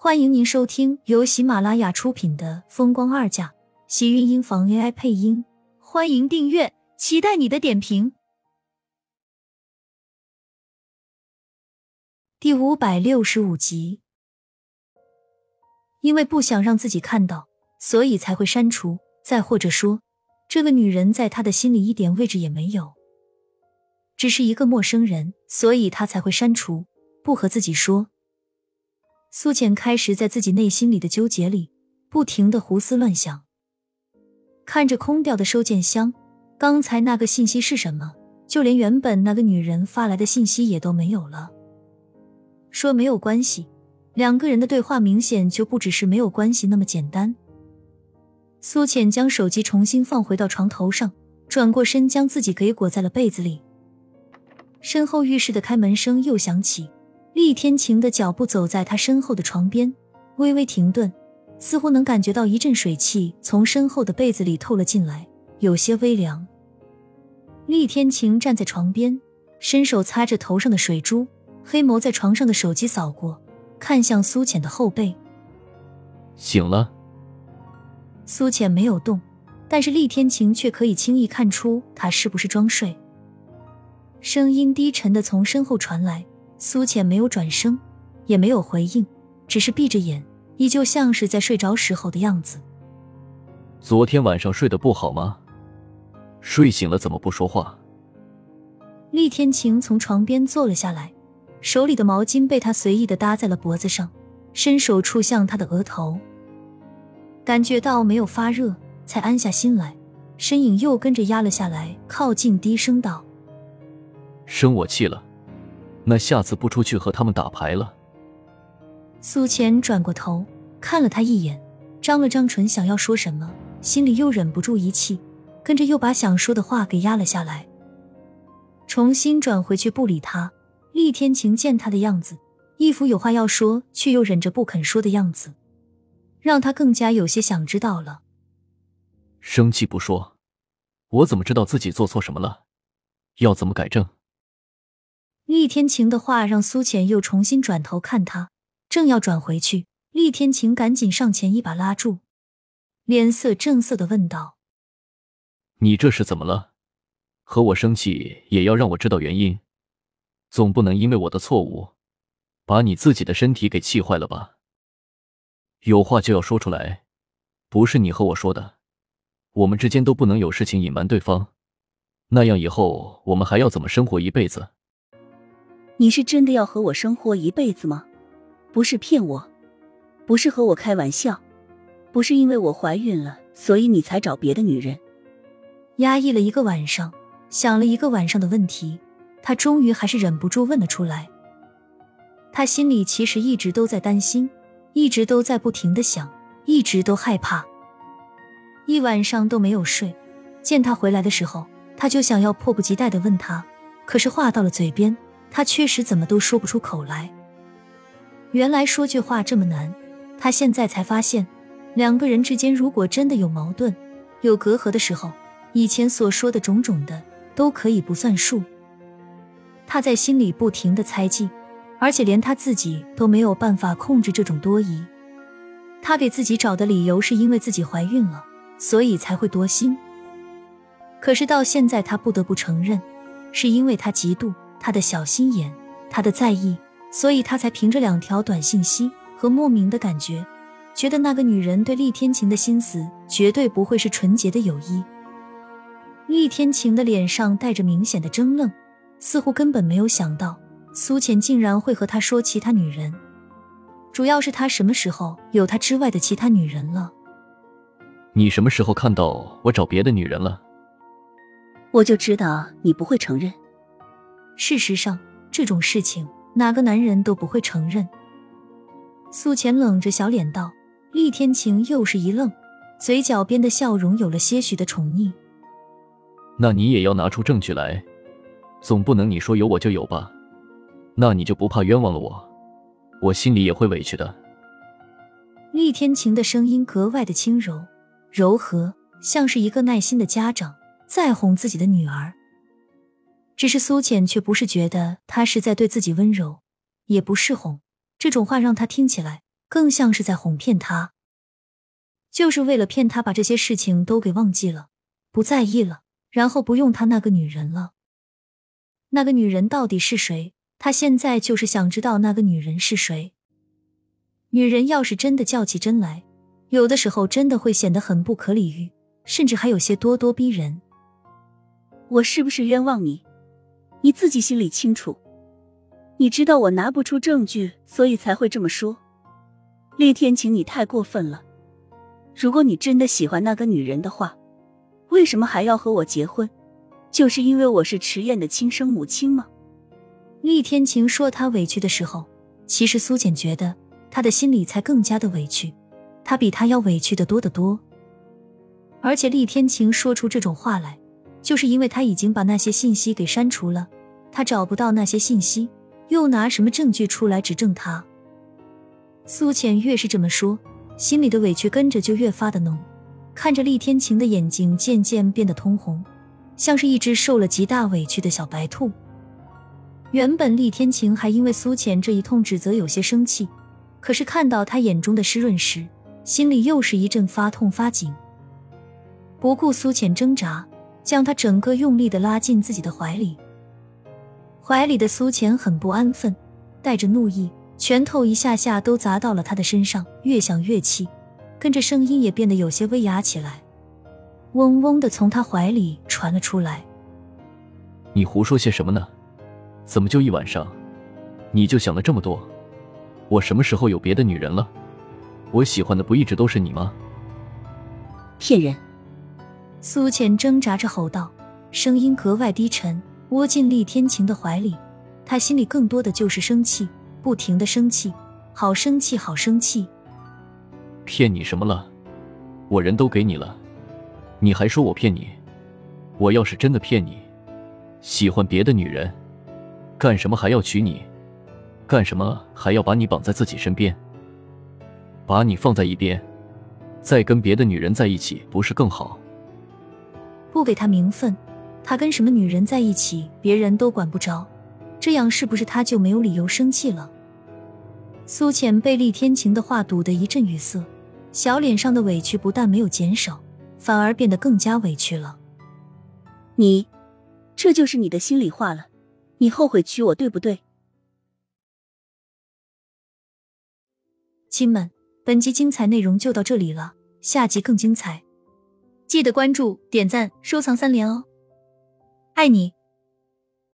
欢迎您收听由喜马拉雅出品的《风光二嫁》，喜运音房 AI 配音。欢迎订阅，期待你的点评。第五百六十五集，因为不想让自己看到，所以才会删除。再或者说，这个女人在他的心里一点位置也没有，只是一个陌生人，所以他才会删除，不和自己说。苏浅开始在自己内心里的纠结里，不停的胡思乱想。看着空掉的收件箱，刚才那个信息是什么？就连原本那个女人发来的信息也都没有了。说没有关系，两个人的对话明显就不只是没有关系那么简单。苏浅将手机重新放回到床头上，转过身将自己给裹在了被子里。身后浴室的开门声又响起。厉天晴的脚步走在他身后的床边，微微停顿，似乎能感觉到一阵水汽从身后的被子里透了进来，有些微凉。厉天晴站在床边，伸手擦着头上的水珠，黑眸在床上的手机扫过，看向苏浅的后背。醒了。苏浅没有动，但是厉天晴却可以轻易看出他是不是装睡。声音低沉的从身后传来。苏浅没有转声，也没有回应，只是闭着眼，依旧像是在睡着时候的样子。昨天晚上睡得不好吗？睡醒了怎么不说话？厉天晴从床边坐了下来，手里的毛巾被他随意的搭在了脖子上，伸手触向他的额头，感觉到没有发热，才安下心来，身影又跟着压了下来，靠近，低声道：“生我气了。”那下次不出去和他们打牌了。苏浅转过头看了他一眼，张了张唇，想要说什么，心里又忍不住一气，跟着又把想说的话给压了下来，重新转回去不理他。厉天晴见他的样子，一副有话要说却又忍着不肯说的样子，让他更加有些想知道了。生气不说，我怎么知道自己做错什么了？要怎么改正？厉天晴的话让苏浅又重新转头看他，正要转回去，厉天晴赶紧上前一把拉住，脸色正色的问道：“你这是怎么了？和我生气也要让我知道原因，总不能因为我的错误，把你自己的身体给气坏了吧？有话就要说出来，不是你和我说的，我们之间都不能有事情隐瞒对方，那样以后我们还要怎么生活一辈子？”你是真的要和我生活一辈子吗？不是骗我，不是和我开玩笑，不是因为我怀孕了，所以你才找别的女人。压抑了一个晚上，想了一个晚上的问题，他终于还是忍不住问了出来。他心里其实一直都在担心，一直都在不停的想，一直都害怕，一晚上都没有睡。见他回来的时候，他就想要迫不及待的问他，可是话到了嘴边。他确实怎么都说不出口来。原来说句话这么难，他现在才发现，两个人之间如果真的有矛盾、有隔阂的时候，以前所说的种种的都可以不算数。他在心里不停的猜忌，而且连他自己都没有办法控制这种多疑。他给自己找的理由是因为自己怀孕了，所以才会多心。可是到现在，他不得不承认，是因为他嫉妒。他的小心眼，他的在意，所以他才凭着两条短信息和莫名的感觉，觉得那个女人对厉天晴的心思绝对不会是纯洁的友谊。厉天晴的脸上带着明显的怔愣，似乎根本没有想到苏浅竟然会和他说其他女人。主要是他什么时候有他之外的其他女人了？你什么时候看到我找别的女人了？我就知道你不会承认。事实上，这种事情哪个男人都不会承认。苏浅冷着小脸道：“厉天晴又是一愣，嘴角边的笑容有了些许的宠溺。那你也要拿出证据来，总不能你说有我就有吧？那你就不怕冤枉了我？我心里也会委屈的。”厉天晴的声音格外的轻柔、柔和，像是一个耐心的家长在哄自己的女儿。只是苏浅却不是觉得他是在对自己温柔，也不是哄，这种话让他听起来更像是在哄骗他，就是为了骗他把这些事情都给忘记了，不在意了，然后不用他那个女人了。那个女人到底是谁？他现在就是想知道那个女人是谁。女人要是真的较起真来，有的时候真的会显得很不可理喻，甚至还有些咄咄逼人。我是不是冤枉你？你自己心里清楚。你知道我拿不出证据，所以才会这么说。厉天晴，你太过分了。如果你真的喜欢那个女人的话，为什么还要和我结婚？就是因为我是迟燕的亲生母亲吗？厉天晴说他委屈的时候，其实苏简觉得他的心里才更加的委屈，他比他要委屈的多得多。而且厉天晴说出这种话来，就是因为他已经把那些信息给删除了，他找不到那些信息，又拿什么证据出来指证他？苏浅越是这么说，心里的委屈跟着就越发的浓，看着厉天晴的眼睛渐渐变得通红，像是一只受了极大委屈的小白兔。原本厉天晴还因为苏浅这一通指责有些生气，可是看到他眼中的湿润时，心里又是一阵发痛发紧。不顾苏浅挣扎，将他整个用力的拉进自己的怀里。怀里的苏浅很不安分，带着怒意，拳头一下下都砸到了他的身上，越想越气，跟着声音也变得有些微哑起来，嗡嗡的从他怀里传了出来：“你胡说些什么呢？”怎么就一晚上，你就想了这么多？我什么时候有别的女人了？我喜欢的不一直都是你吗？骗人！苏浅挣扎着吼道，声音格外低沉，窝进厉天晴的怀里。他心里更多的就是生气，不停的生气，好生气，好生气！骗你什么了？我人都给你了，你还说我骗你？我要是真的骗你，喜欢别的女人。干什么还要娶你？干什么还要把你绑在自己身边？把你放在一边，再跟别的女人在一起，不是更好？不给他名分，他跟什么女人在一起，别人都管不着。这样是不是他就没有理由生气了？苏浅被厉天晴的话堵得一阵语塞，小脸上的委屈不但没有减少，反而变得更加委屈了。你，这就是你的心里话了？你后悔娶我，对不对？亲们，本集精彩内容就到这里了，下集更精彩，记得关注、点赞、收藏三连哦！爱你。